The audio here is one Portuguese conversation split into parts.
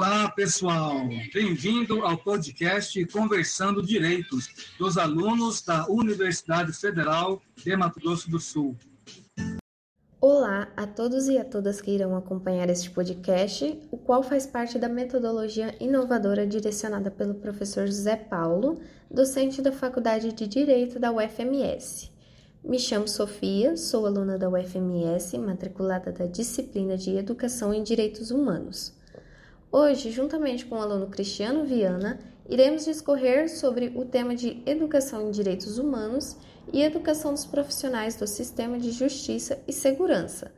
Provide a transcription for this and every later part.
Olá, pessoal. Bem-vindo ao podcast Conversando Direitos dos alunos da Universidade Federal de Mato Grosso do Sul. Olá a todos e a todas que irão acompanhar este podcast, o qual faz parte da metodologia inovadora direcionada pelo professor José Paulo, docente da Faculdade de Direito da UFMS. Me chamo Sofia, sou aluna da UFMS, matriculada da disciplina de Educação em Direitos Humanos. Hoje, juntamente com o aluno Cristiano Viana, iremos discorrer sobre o tema de Educação em Direitos Humanos e Educação dos Profissionais do Sistema de Justiça e Segurança.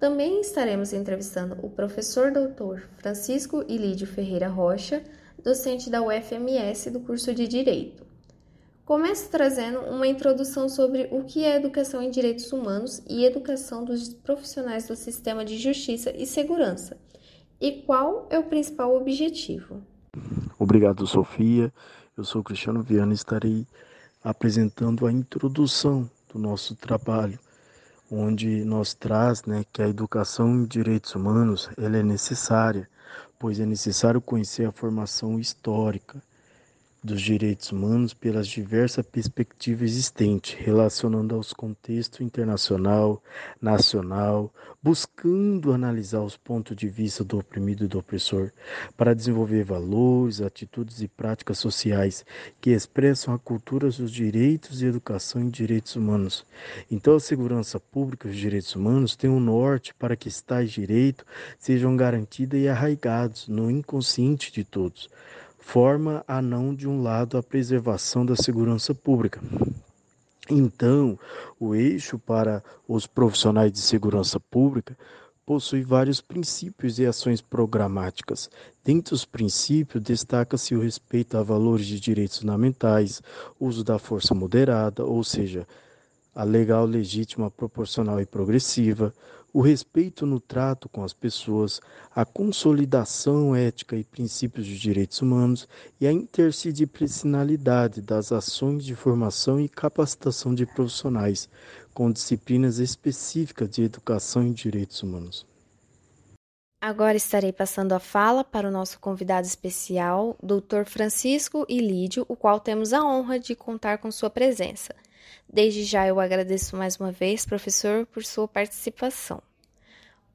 Também estaremos entrevistando o professor doutor Francisco Ilídio Ferreira Rocha, docente da UFMS do curso de Direito. Começo trazendo uma introdução sobre o que é educação em direitos humanos e educação dos profissionais do sistema de justiça e segurança e qual é o principal objetivo? Obrigado, Sofia. Eu sou Cristiano Viana e estarei apresentando a introdução do nosso trabalho, onde nós traz né, que a educação em direitos humanos ela é necessária, pois é necessário conhecer a formação histórica, dos direitos humanos pelas diversas perspectivas existentes, relacionando aos contextos internacional, nacional, buscando analisar os pontos de vista do oprimido e do opressor, para desenvolver valores, atitudes e práticas sociais que expressam a cultura dos direitos e educação em direitos humanos. Então, a segurança pública e os direitos humanos têm um norte para que tais direitos sejam garantidos e arraigados no inconsciente de todos forma a não de um lado a preservação da segurança pública. Então, o eixo para os profissionais de segurança pública possui vários princípios e ações programáticas. Dentre os princípios, destaca-se o respeito a valores de direitos fundamentais, uso da força moderada, ou seja, a legal, legítima, proporcional e progressiva, o respeito no trato com as pessoas, a consolidação ética e princípios de direitos humanos e a interdisciplinaridade das ações de formação e capacitação de profissionais, com disciplinas específicas de educação em direitos humanos. Agora estarei passando a fala para o nosso convidado especial, Dr. Francisco Ilídio, o qual temos a honra de contar com sua presença. Desde já eu agradeço mais uma vez, professor, por sua participação.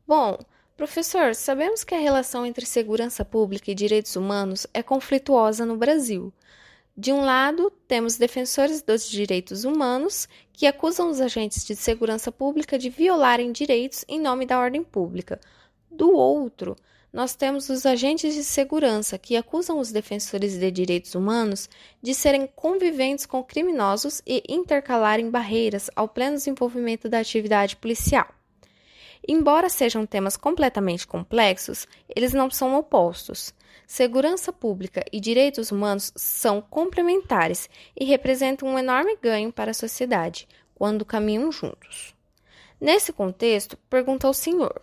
Bom, professor, sabemos que a relação entre segurança pública e direitos humanos é conflituosa no Brasil. De um lado, temos defensores dos direitos humanos que acusam os agentes de segurança pública de violarem direitos em nome da ordem pública. Do outro, nós temos os agentes de segurança que acusam os defensores de direitos humanos de serem conviventes com criminosos e intercalarem barreiras ao pleno desenvolvimento da atividade policial. Embora sejam temas completamente complexos, eles não são opostos. Segurança pública e direitos humanos são complementares e representam um enorme ganho para a sociedade quando caminham juntos. Nesse contexto, pergunta ao senhor: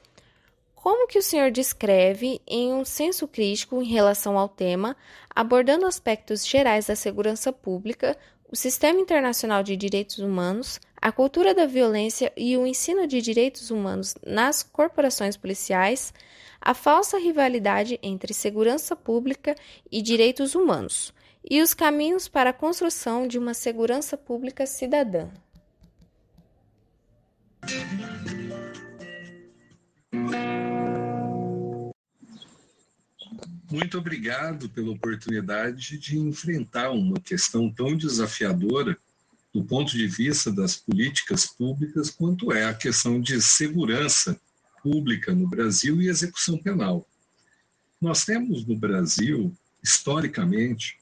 como que o senhor descreve em um senso crítico em relação ao tema, abordando aspectos gerais da segurança pública, o sistema internacional de direitos humanos, a cultura da violência e o ensino de direitos humanos nas corporações policiais, a falsa rivalidade entre segurança pública e direitos humanos, e os caminhos para a construção de uma segurança pública cidadã. Muito obrigado pela oportunidade de enfrentar uma questão tão desafiadora do ponto de vista das políticas públicas, quanto é a questão de segurança pública no Brasil e execução penal. Nós temos no Brasil, historicamente,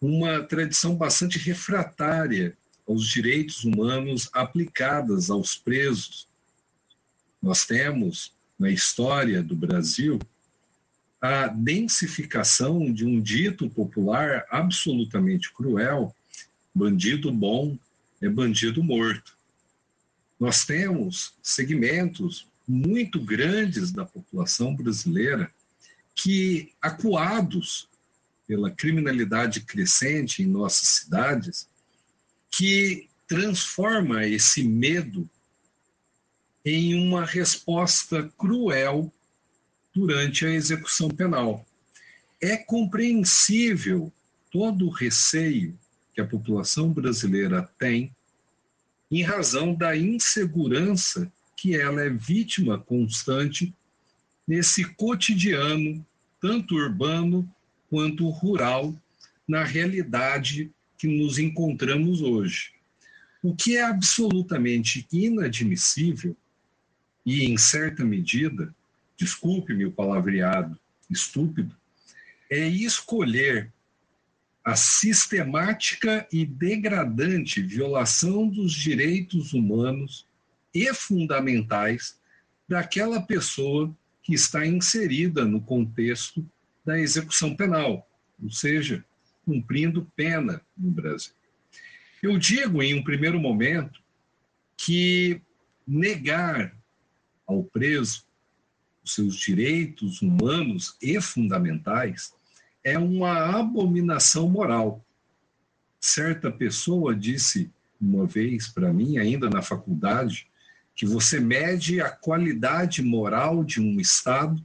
uma tradição bastante refratária aos direitos humanos aplicadas aos presos. Nós temos, na história do Brasil, a densificação de um dito popular absolutamente cruel: bandido bom é bandido morto. Nós temos segmentos muito grandes da população brasileira que, acuados pela criminalidade crescente em nossas cidades, que transforma esse medo em uma resposta cruel durante a execução penal. É compreensível todo o receio que a população brasileira tem em razão da insegurança que ela é vítima constante nesse cotidiano, tanto urbano quanto rural, na realidade que nos encontramos hoje. O que é absolutamente inadmissível e, em certa medida, desculpe-me o palavreado estúpido, é escolher a sistemática e degradante violação dos direitos humanos e fundamentais daquela pessoa que está inserida no contexto da execução penal, ou seja, cumprindo pena no Brasil. Eu digo, em um primeiro momento, que negar ao preso os seus direitos humanos e fundamentais é uma abominação moral. Certa pessoa disse uma vez para mim, ainda na faculdade, que você mede a qualidade moral de um Estado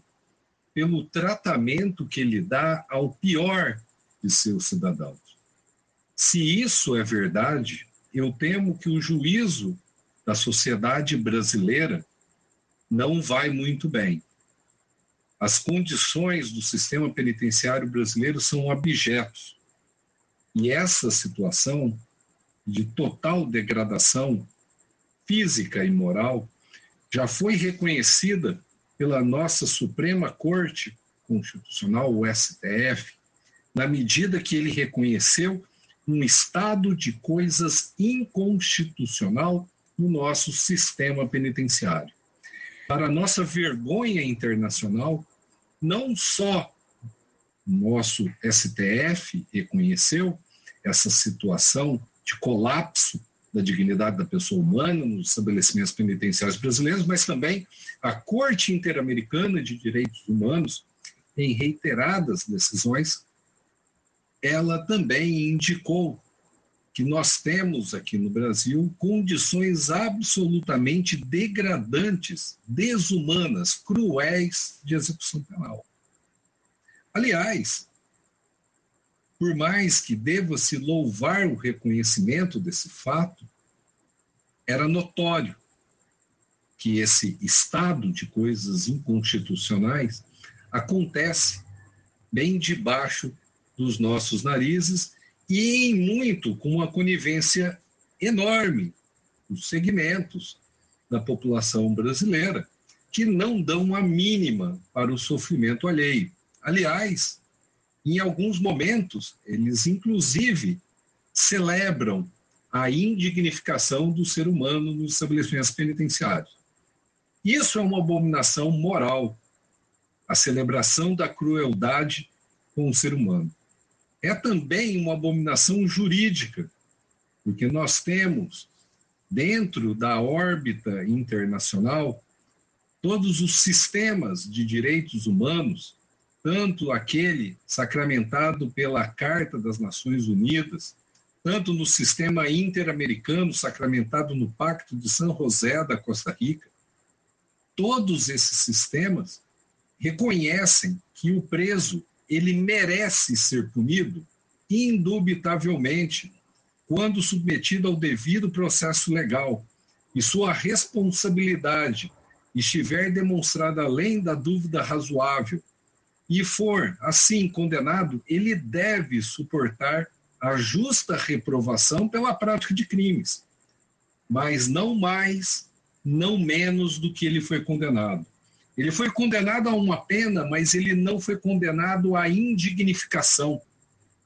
pelo tratamento que ele dá ao pior de seus cidadãos. Se isso é verdade, eu temo que o juízo da sociedade brasileira não vai muito bem. As condições do sistema penitenciário brasileiro são abjetos. E essa situação de total degradação física e moral já foi reconhecida pela nossa Suprema Corte Constitucional, o STF, na medida que ele reconheceu um estado de coisas inconstitucional no nosso sistema penitenciário. Para nossa vergonha internacional, não só nosso STF reconheceu essa situação de colapso da dignidade da pessoa humana nos estabelecimentos penitenciários brasileiros, mas também a Corte Interamericana de Direitos Humanos, em reiteradas decisões, ela também indicou que nós temos aqui no Brasil condições absolutamente degradantes, desumanas, cruéis de execução penal. Aliás, por mais que deva se louvar o reconhecimento desse fato, era notório que esse estado de coisas inconstitucionais acontece bem debaixo dos nossos narizes e em muito com uma conivência enorme dos segmentos da população brasileira que não dão a mínima para o sofrimento alheio. Aliás, em alguns momentos, eles inclusive celebram a indignificação do ser humano nos estabelecimentos penitenciários. Isso é uma abominação moral, a celebração da crueldade com o ser humano é também uma abominação jurídica, porque nós temos, dentro da órbita internacional, todos os sistemas de direitos humanos, tanto aquele sacramentado pela Carta das Nações Unidas, tanto no sistema interamericano sacramentado no Pacto de São José da Costa Rica, todos esses sistemas reconhecem que o preso ele merece ser punido, indubitavelmente, quando submetido ao devido processo legal e sua responsabilidade estiver demonstrada além da dúvida razoável e for, assim, condenado, ele deve suportar a justa reprovação pela prática de crimes, mas não mais, não menos do que ele foi condenado. Ele foi condenado a uma pena, mas ele não foi condenado à indignificação,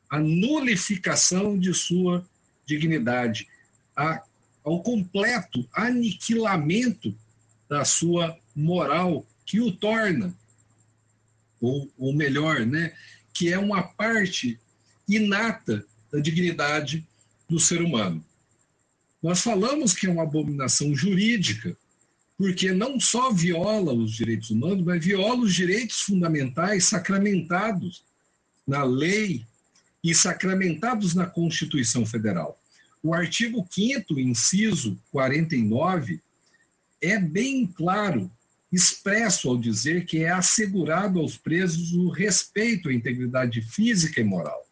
à nulificação de sua dignidade, a, ao completo aniquilamento da sua moral, que o torna, ou, ou melhor, né, que é uma parte inata da dignidade do ser humano. Nós falamos que é uma abominação jurídica, porque não só viola os direitos humanos, mas viola os direitos fundamentais sacramentados na lei e sacramentados na Constituição Federal. O artigo 5 inciso 49, é bem claro expresso ao dizer que é assegurado aos presos o respeito à integridade física e moral.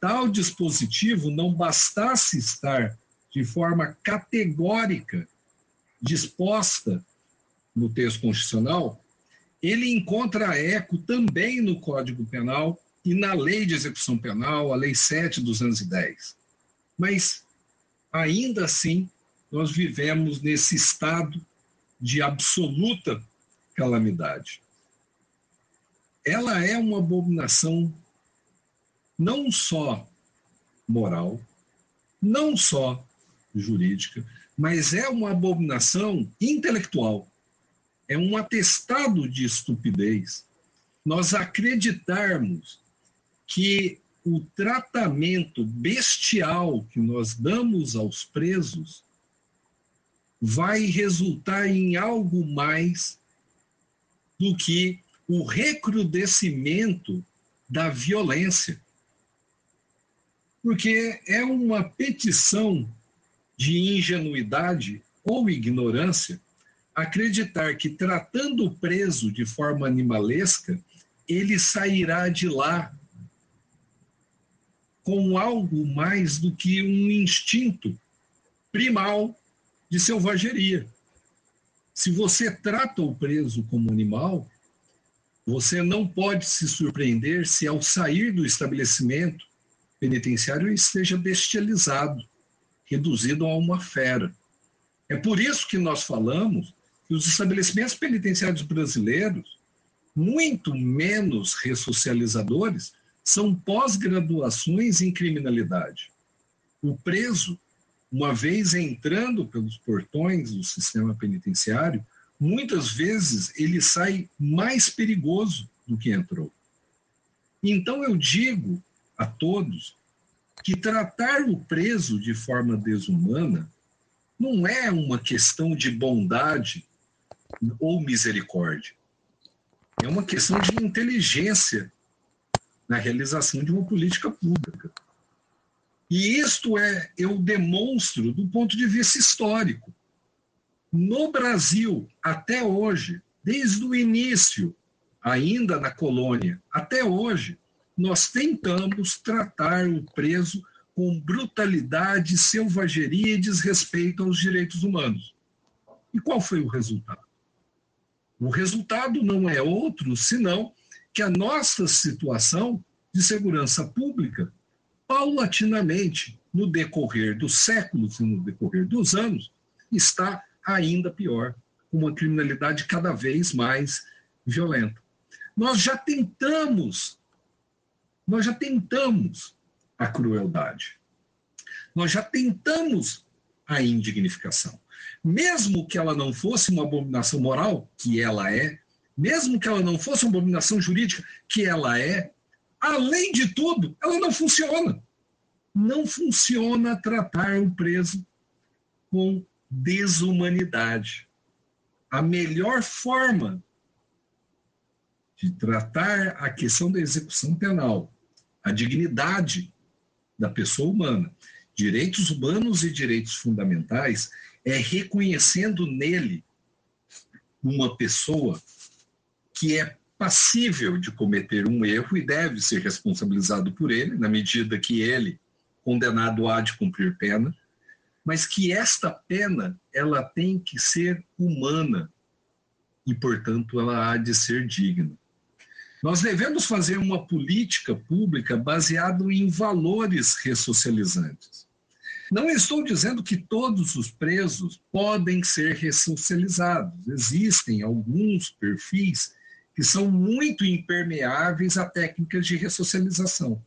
Tal dispositivo não bastasse estar de forma categórica disposta no texto constitucional, ele encontra eco também no Código Penal e na Lei de Execução Penal, a Lei 7 dos anos 10. Mas, ainda assim, nós vivemos nesse estado de absoluta calamidade. Ela é uma abominação não só moral, não só jurídica, mas é uma abominação intelectual. É um atestado de estupidez nós acreditarmos que o tratamento bestial que nós damos aos presos vai resultar em algo mais do que o recrudescimento da violência. Porque é uma petição de ingenuidade ou ignorância acreditar que tratando o preso de forma animalesca, ele sairá de lá com algo mais do que um instinto primal de selvageria. Se você trata o preso como animal, você não pode se surpreender se ao sair do estabelecimento penitenciário esteja bestializado, reduzido a uma fera. É por isso que nós falamos que os estabelecimentos penitenciários brasileiros, muito menos ressocializadores, são pós-graduações em criminalidade. O preso, uma vez entrando pelos portões do sistema penitenciário, muitas vezes ele sai mais perigoso do que entrou. Então eu digo a todos que tratar o preso de forma desumana não é uma questão de bondade ou misericórdia. É uma questão de inteligência na realização de uma política pública. E isto é, eu demonstro do ponto de vista histórico. No Brasil, até hoje, desde o início, ainda na colônia, até hoje, nós tentamos tratar o preso com brutalidade, selvageria e desrespeito aos direitos humanos. E qual foi o resultado? O resultado não é outro senão que a nossa situação de segurança pública, paulatinamente, no decorrer dos séculos e no decorrer dos anos, está ainda pior, com uma criminalidade cada vez mais violenta. Nós já tentamos, nós já tentamos a crueldade. Nós já tentamos a indignificação. Mesmo que ela não fosse uma abominação moral, que ela é, mesmo que ela não fosse uma abominação jurídica, que ela é, além de tudo, ela não funciona. Não funciona tratar o preso com desumanidade. A melhor forma de tratar a questão da execução penal, a dignidade da pessoa humana, direitos humanos e direitos fundamentais, é reconhecendo nele uma pessoa que é passível de cometer um erro e deve ser responsabilizado por ele, na medida que ele, condenado, há de cumprir pena, mas que esta pena ela tem que ser humana e, portanto, ela há de ser digna. Nós devemos fazer uma política pública baseada em valores ressocializantes. Não estou dizendo que todos os presos podem ser ressocializados. Existem alguns perfis que são muito impermeáveis a técnicas de ressocialização.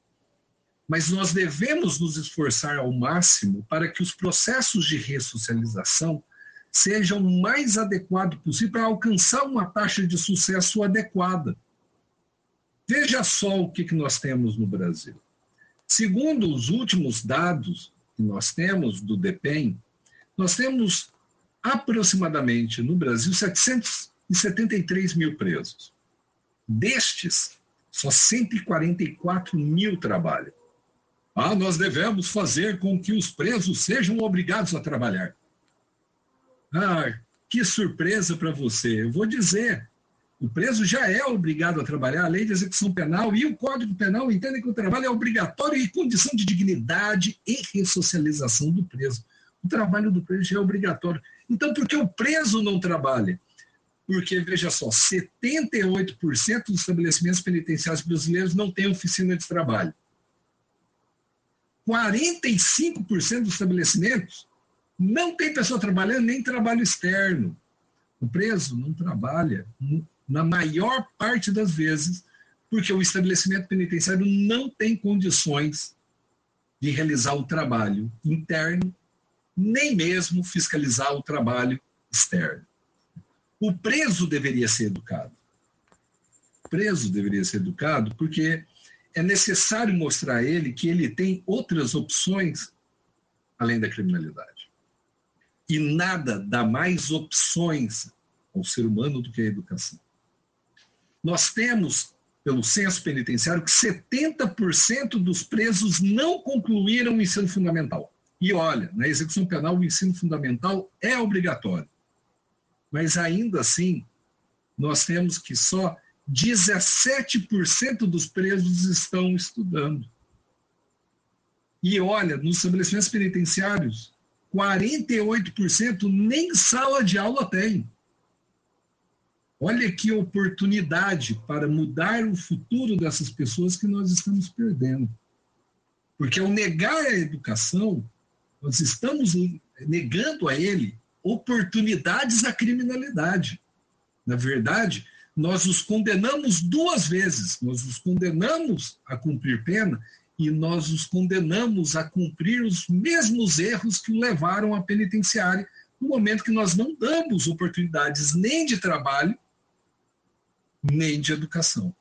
Mas nós devemos nos esforçar ao máximo para que os processos de ressocialização sejam o mais adequados possível para alcançar uma taxa de sucesso adequada. Veja só o que nós temos no Brasil. Segundo os últimos dados que nós temos do DEPEN, nós temos aproximadamente no Brasil 773 mil presos. Destes, só 144 mil trabalham. Ah, nós devemos fazer com que os presos sejam obrigados a trabalhar. Ah, que surpresa para você. Eu vou dizer, o preso já é obrigado a trabalhar, a lei de execução penal e o Código Penal entendem que o trabalho é obrigatório e condição de dignidade e ressocialização do preso. O trabalho do preso já é obrigatório. Então, por que o preso não trabalha? Porque, veja só, 78% dos estabelecimentos penitenciários brasileiros não têm oficina de trabalho. 45% dos estabelecimentos não tem pessoa trabalhando nem trabalho externo. O preso não trabalha na maior parte das vezes, porque o estabelecimento penitenciário não tem condições de realizar o trabalho interno, nem mesmo fiscalizar o trabalho externo. O preso deveria ser educado. O preso deveria ser educado porque é necessário mostrar a ele que ele tem outras opções além da criminalidade. E nada dá mais opções ao ser humano do que a educação. Nós temos, pelo censo penitenciário, que 70% dos presos não concluíram o ensino fundamental. E olha, na execução penal, o ensino fundamental é obrigatório. Mas ainda assim, nós temos que só 17% dos presos estão estudando. E olha, nos estabelecimentos penitenciários, 48% nem sala de aula tem. Olha que oportunidade para mudar o futuro dessas pessoas que nós estamos perdendo. Porque ao negar a educação, nós estamos negando a ele oportunidades à criminalidade. Na verdade, nós os condenamos duas vezes. Nós os condenamos a cumprir pena e nós os condenamos a cumprir os mesmos erros que o levaram à penitenciária, no momento que nós não damos oportunidades nem de trabalho nem de educação.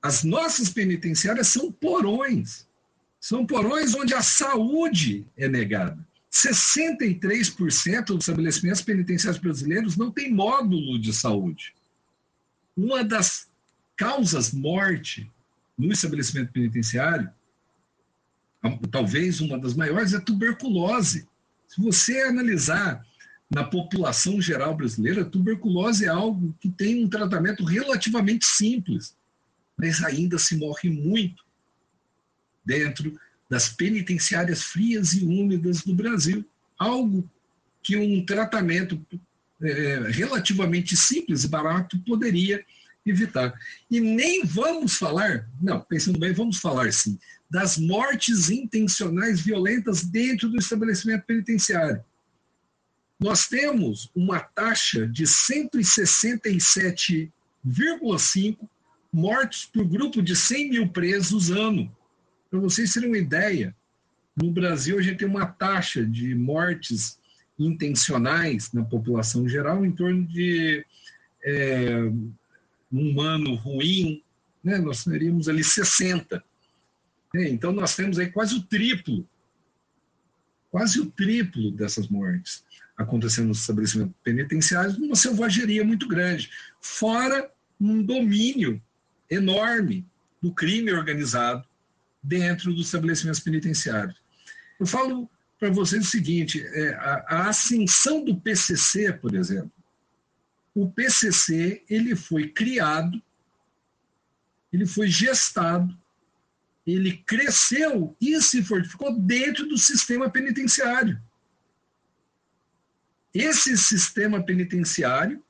As nossas penitenciárias são porões. São porões onde a saúde é negada. 63% dos estabelecimentos penitenciários brasileiros não tem módulo de saúde. Uma das causas morte no estabelecimento penitenciário, talvez uma das maiores, é tuberculose. Se você analisar na população geral brasileira, tuberculose é algo que tem um tratamento relativamente simples, mas ainda se morre muito dentro das penitenciárias frias e úmidas do Brasil. Algo que um tratamento é, relativamente simples e barato poderia evitar. E nem vamos falar, não, pensando bem, vamos falar sim, das mortes intencionais violentas dentro do estabelecimento penitenciário nós temos uma taxa de 167,5 mortes por grupo de 100 mil presos ano. Para vocês terem uma ideia, no Brasil a gente tem uma taxa de mortes intencionais na população geral em torno de é, um ano ruim, né, nós teríamos ali 60. É, então nós temos aí quase o triplo, quase o triplo dessas mortes acontecendo nos estabelecimentos penitenciários, uma selvageria muito grande, fora um domínio enorme do crime organizado dentro dos estabelecimentos penitenciários. Eu falo para vocês o seguinte: é, a, a ascensão do PCC, por exemplo, o PCC ele foi criado, ele foi gestado, ele cresceu e se fortificou dentro do sistema penitenciário. Esse sistema penitenciário,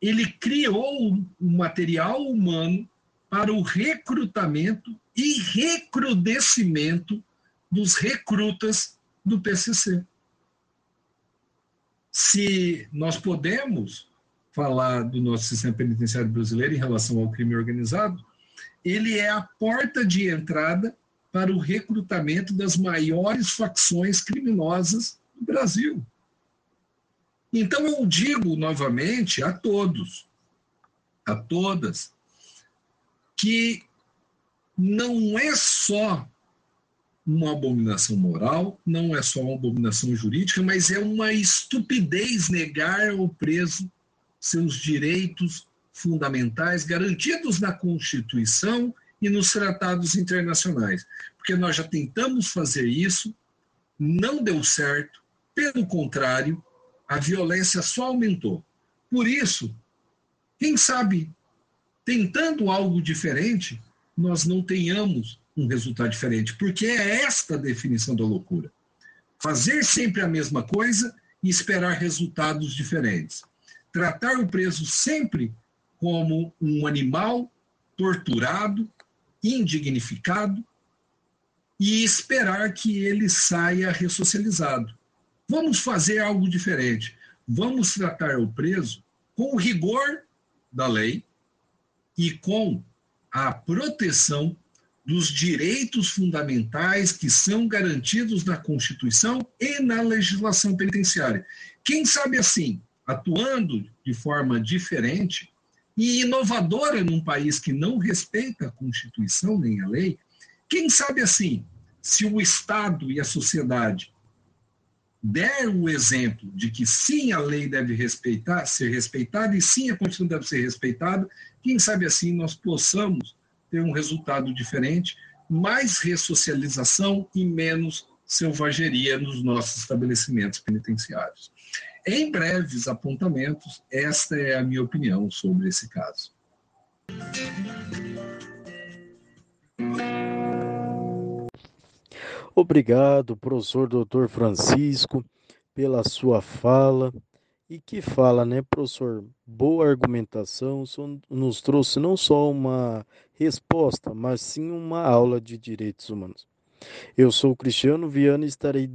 ele criou um material humano para o recrutamento e recrudescimento dos recrutas do PCC. Se nós podemos falar do nosso sistema penitenciário brasileiro em relação ao crime organizado, ele é a porta de entrada para o recrutamento das maiores facções criminosas do Brasil. Então eu digo novamente a todos, a todas, que não é só uma abominação moral, não é só uma abominação jurídica, mas é uma estupidez negar ao preso seus direitos fundamentais garantidos na Constituição e nos tratados internacionais. Porque nós já tentamos fazer isso, não deu certo, pelo contrário, a violência só aumentou. Por isso, quem sabe, tentando algo diferente, nós não tenhamos um resultado diferente, porque é esta a definição da loucura. Fazer sempre a mesma coisa e esperar resultados diferentes. Tratar o preso sempre como um animal torturado, indignificado e esperar que ele saia ressocializado. Vamos fazer algo diferente. Vamos tratar o preso com o rigor da lei e com a proteção dos direitos fundamentais que são garantidos na Constituição e na legislação penitenciária. Quem sabe assim, atuando de forma diferente e inovadora num país que não respeita a Constituição nem a lei, quem sabe assim, se o Estado e a sociedade der o exemplo de que sim, a lei deve respeitar, ser respeitada e sim, a Constituição deve ser respeitada, quem sabe assim nós possamos ter um resultado diferente, mais ressocialização e menos selvageria nos nossos estabelecimentos penitenciários. Em breves apontamentos, esta é a minha opinião sobre esse caso. Obrigado, professor Dr. Francisco, pela sua fala. E que fala, né, professor? Boa argumentação, nos trouxe não só uma resposta, mas sim uma aula de direitos humanos. Eu sou Cristiano Viana e estarei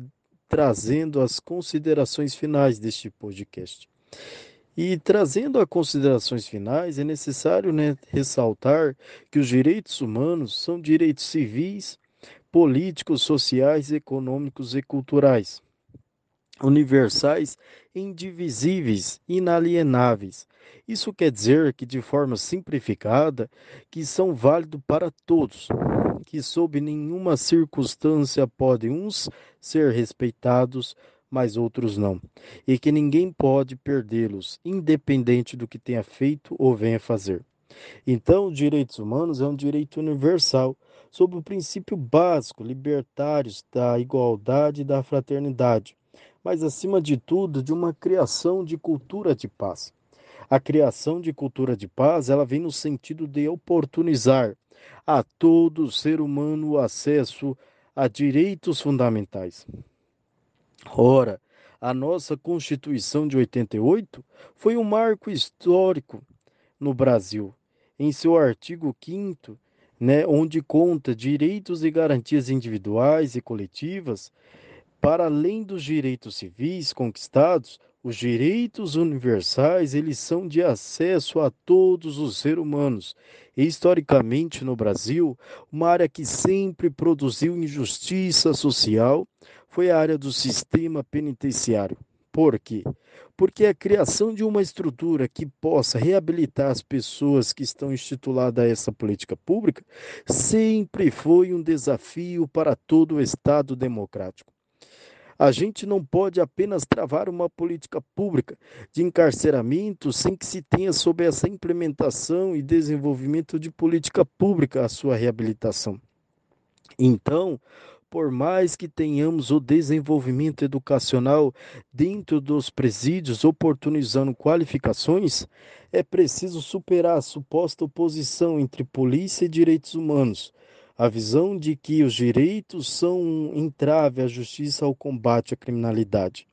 trazendo as considerações finais deste podcast. E trazendo as considerações finais, é necessário né, ressaltar que os direitos humanos são direitos civis políticos, sociais, econômicos e culturais, universais, indivisíveis, inalienáveis. Isso quer dizer que, de forma simplificada, que são válidos para todos, que sob nenhuma circunstância podem uns ser respeitados, mas outros não, e que ninguém pode perdê-los, independente do que tenha feito ou venha fazer. Então, direitos humanos é um direito universal sob o princípio básico libertários da igualdade e da fraternidade, mas acima de tudo de uma criação de cultura de paz. A criação de cultura de paz, ela vem no sentido de oportunizar a todo ser humano o acesso a direitos fundamentais. Ora, a nossa Constituição de 88 foi um marco histórico no Brasil. Em seu artigo 5 né, onde conta direitos e garantias individuais e coletivas, para além dos direitos civis conquistados, os direitos universais, eles são de acesso a todos os seres humanos. E, historicamente, no Brasil, uma área que sempre produziu injustiça social foi a área do sistema penitenciário. Por quê? Porque a criação de uma estrutura que possa reabilitar as pessoas que estão instituídas a essa política pública sempre foi um desafio para todo o Estado democrático. A gente não pode apenas travar uma política pública de encarceramento sem que se tenha sob essa implementação e desenvolvimento de política pública a sua reabilitação. Então, por mais que tenhamos o desenvolvimento educacional dentro dos presídios, oportunizando qualificações, é preciso superar a suposta oposição entre polícia e direitos humanos. A visão de que os direitos são um entrave à justiça ao combate à criminalidade.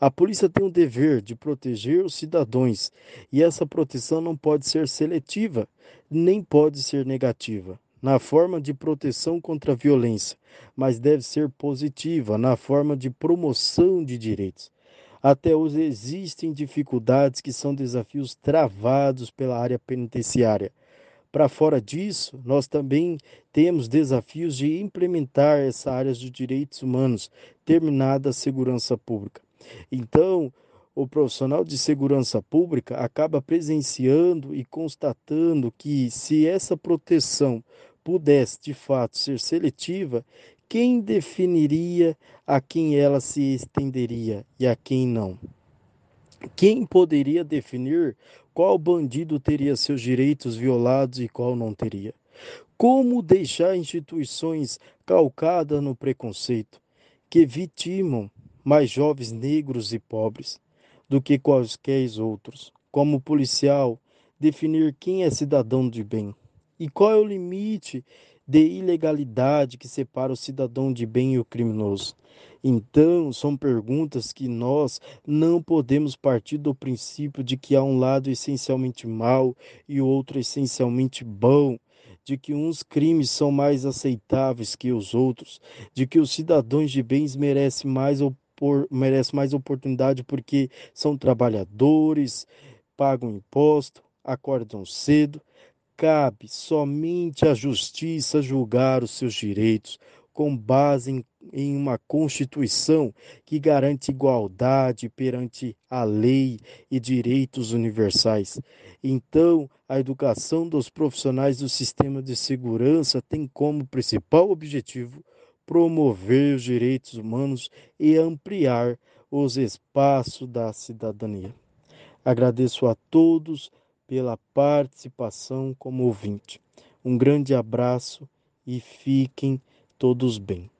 A polícia tem o dever de proteger os cidadãos e essa proteção não pode ser seletiva, nem pode ser negativa na forma de proteção contra a violência, mas deve ser positiva na forma de promoção de direitos. Até hoje existem dificuldades que são desafios travados pela área penitenciária. Para fora disso, nós também temos desafios de implementar essa área de direitos humanos, terminada a segurança pública. Então, o profissional de segurança pública acaba presenciando e constatando que, se essa proteção pudesse de fato ser seletiva, quem definiria a quem ela se estenderia e a quem não? Quem poderia definir qual bandido teria seus direitos violados e qual não teria? Como deixar instituições calcadas no preconceito, que vitimam mais jovens negros e pobres? do que quaisquer outros. Como policial, definir quem é cidadão de bem e qual é o limite de ilegalidade que separa o cidadão de bem e o criminoso. Então, são perguntas que nós não podemos partir do princípio de que há um lado essencialmente mau e o outro essencialmente bom, de que uns crimes são mais aceitáveis que os outros, de que os cidadãos de bens merecem mais, opor merecem mais oportunidade porque são trabalhadores, pagam imposto, acordam cedo, cabe somente à justiça julgar os seus direitos com base em, em, uma Constituição que garante igualdade perante a lei e direitos universais. Então, a educação dos profissionais do sistema de segurança tem como principal objetivo promover os direitos humanos e ampliar os espaços da cidadania. Agradeço a todos pela participação como ouvinte. Um grande abraço e fiquem todos bem.